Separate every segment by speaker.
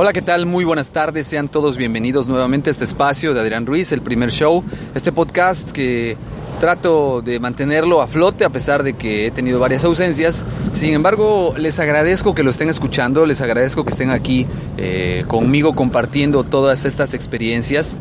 Speaker 1: Hola, ¿qué tal? Muy buenas tardes. Sean todos bienvenidos nuevamente a este espacio de Adrián Ruiz, el primer show. Este podcast que trato de mantenerlo a flote a pesar de que he tenido varias ausencias. Sin embargo, les agradezco que lo estén escuchando, les agradezco que estén aquí eh, conmigo compartiendo todas estas experiencias.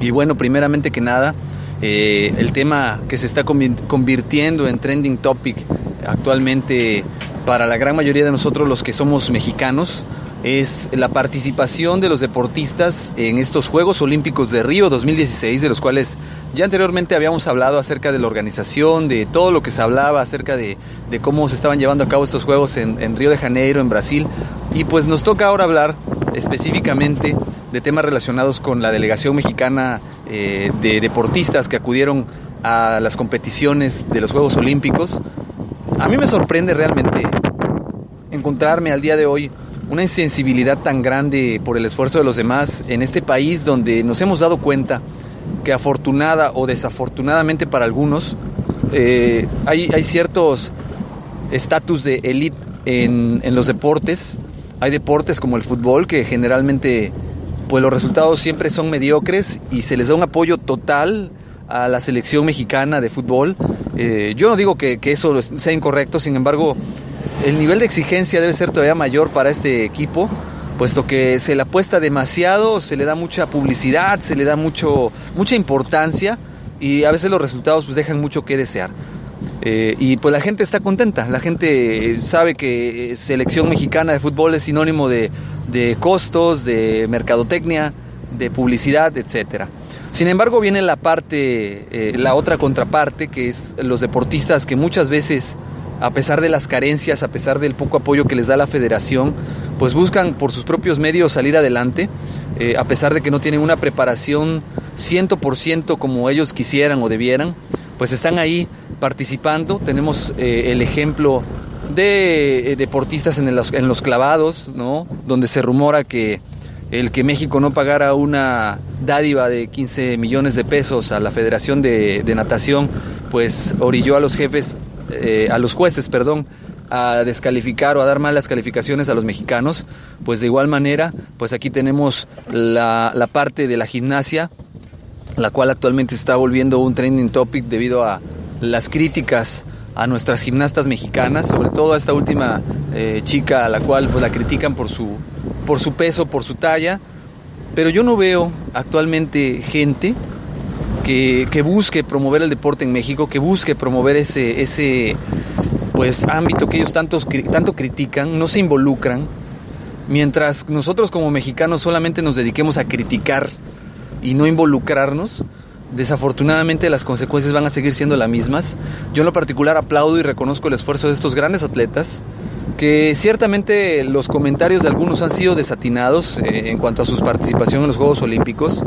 Speaker 1: Y bueno, primeramente que nada, eh, el tema que se está convirtiendo en trending topic actualmente para la gran mayoría de nosotros los que somos mexicanos es la participación de los deportistas en estos Juegos Olímpicos de Río 2016, de los cuales ya anteriormente habíamos hablado acerca de la organización, de todo lo que se hablaba acerca de, cómo se estaban llevando a cabo estos Juegos en, Río de Janeiro, en Brasil. Y pues nos toca ahora hablar específicamente de temas relacionados con la delegación mexicana eh, de deportistas que acudieron a las competiciones de los Juegos Olímpicos. A mí me sorprende realmente encontrarme al día de hoy una insensibilidad tan grande por el esfuerzo de los demás en este país donde nos hemos dado cuenta que afortunada o desafortunadamente para algunos eh, hay, hay, ciertos estatus de élite en, en, los deportes. Hay deportes como el fútbol que generalmente pues los resultados siempre son mediocres y se les da un apoyo total a la selección mexicana de fútbol. Eh, yo no digo que, que eso sea incorrecto, sin embargo el nivel de exigencia debe ser todavía mayor para este equipo, puesto que se le apuesta demasiado, se le da mucha publicidad, se le da mucho, mucha importancia y a veces los resultados pues dejan mucho que desear. Eh, y pues la gente está contenta, la gente sabe que selección mexicana de fútbol es sinónimo de, costos, de mercadotecnia, de publicidad, etcétera. Sin embargo, viene la parte, eh, la otra contraparte, que es los deportistas que muchas veces a pesar de las carencias, a pesar del poco apoyo que les da la federación, pues buscan por sus propios medios salir adelante, eh, a pesar de que no tienen una preparación 100% como ellos quisieran o debieran, pues están ahí participando. Tenemos eh, el ejemplo de eh, deportistas en, los clavados, ¿no? donde se rumora que el que México no pagara una dádiva de 15 millones de pesos a la Federación de, de Natación, pues orilló a los jefes eh, a los jueces, perdón, a descalificar o a dar malas calificaciones a los mexicanos, pues de igual manera, pues aquí tenemos la, la parte de la gimnasia, la cual actualmente está volviendo un trending topic debido a las críticas a nuestras gimnastas mexicanas, sobre todo a esta última eh, chica a la cual pues, la critican por su, por su peso, por su talla, pero yo no veo actualmente gente que, busque promover el deporte en México, que busque promover ese, ese pues, ámbito que ellos tanto, tanto critican, no se involucran, mientras nosotros como mexicanos solamente nos dediquemos a criticar y no involucrarnos, desafortunadamente las consecuencias van a seguir siendo las mismas. Yo en lo particular aplaudo y reconozco el esfuerzo de estos grandes atletas, que ciertamente los comentarios de algunos han sido desatinados eh, en cuanto a su participación en los Juegos Olímpicos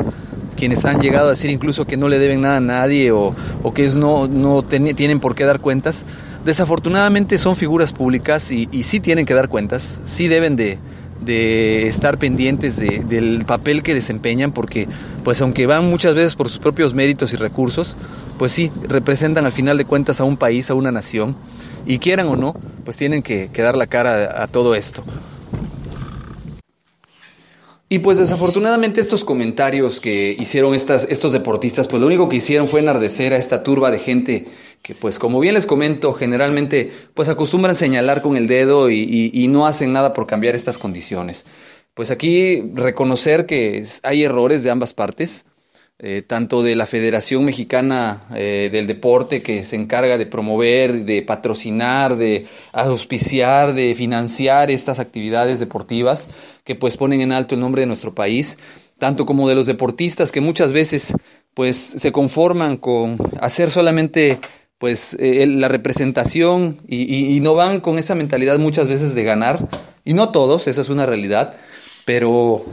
Speaker 1: quienes han llegado a decir incluso que no le deben nada a nadie o, que no, no tienen por qué dar cuentas, desafortunadamente son figuras públicas y, sí tienen que dar cuentas, sí deben de, estar pendientes del papel que desempeñan porque pues aunque van muchas veces por sus propios méritos y recursos, pues sí, representan al final de cuentas a un país, a una nación y quieran o no, pues tienen que dar la cara a todo esto. Y pues desafortunadamente estos comentarios que hicieron estas, estos deportistas, pues lo único que hicieron fue enardecer a esta turba de gente que pues como bien les comento, generalmente pues acostumbran señalar con el dedo y, y no hacen nada por cambiar estas condiciones. Pues aquí reconocer que hay errores de ambas partes. Eh, tanto de la Federación Mexicana eh, del Deporte que se encarga de promover, de patrocinar, de auspiciar, de financiar estas actividades deportivas que pues ponen en alto el nombre de nuestro país, tanto como de los deportistas que muchas veces pues se conforman con hacer solamente pues eh, la representación y, y no van con esa mentalidad muchas veces de ganar, y no todos, esa es una realidad, Pero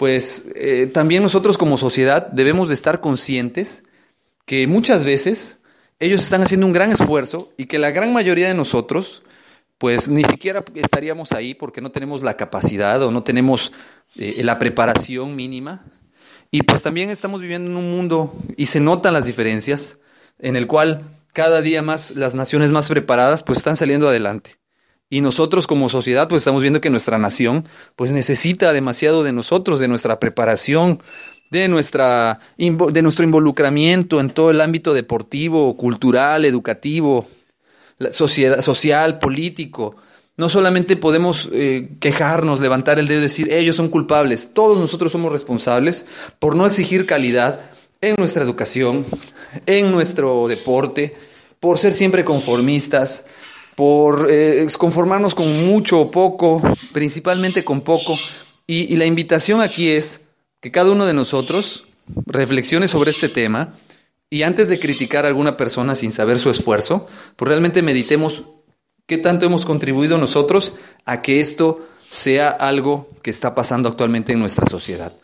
Speaker 1: pues eh, también nosotros como sociedad debemos de estar conscientes que muchas veces ellos están haciendo un gran esfuerzo y que la gran mayoría de nosotros pues ni siquiera estaríamos ahí porque no tenemos la capacidad o no tenemos eh, la preparación mínima. Y pues también estamos viviendo en un mundo y se notan las diferencias en el cual cada día más las naciones más preparadas pues están saliendo adelante. Y nosotros como sociedad pues estamos viendo que nuestra nación pues necesita demasiado de nosotros, de nuestra preparación, de, nuestra, de nuestro involucramiento en todo el ámbito deportivo, cultural, educativo, sociedad, social, político. No solamente podemos eh, quejarnos, levantar el dedo y decir, ellos son culpables, todos nosotros somos responsables por no exigir calidad en nuestra educación, en nuestro deporte, por ser siempre conformistas, por eh, conformarnos con mucho o poco, principalmente con poco. Y, la invitación aquí es que cada uno de nosotros reflexione sobre este tema y antes de criticar a alguna persona sin saber su esfuerzo, pues realmente meditemos qué tanto hemos contribuido nosotros a que esto sea algo que está pasando actualmente en nuestra sociedad.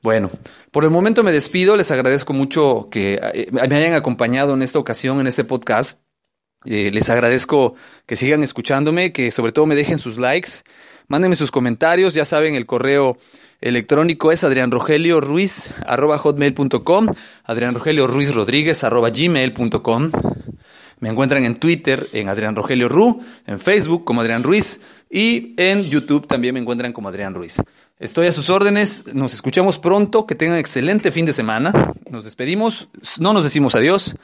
Speaker 1: Bueno, por el momento me despido, les agradezco mucho que eh, me hayan acompañado en esta ocasión, en este podcast. Eh, les agradezco que sigan escuchándome, que sobre todo me dejen sus likes, mándenme sus comentarios, ya saben, el correo electrónico es adrianrogelioruiz.com, adrianrogelioruizrodríguez.gmail.com. Me encuentran en Twitter en Adrián Rogelio Ru, en Facebook como Adrián Ruiz y en YouTube también me encuentran como Adrián Ruiz. Estoy a sus órdenes, nos escuchamos pronto, que tengan excelente fin de semana. Nos despedimos, no nos decimos adiós,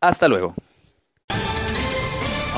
Speaker 1: hasta luego.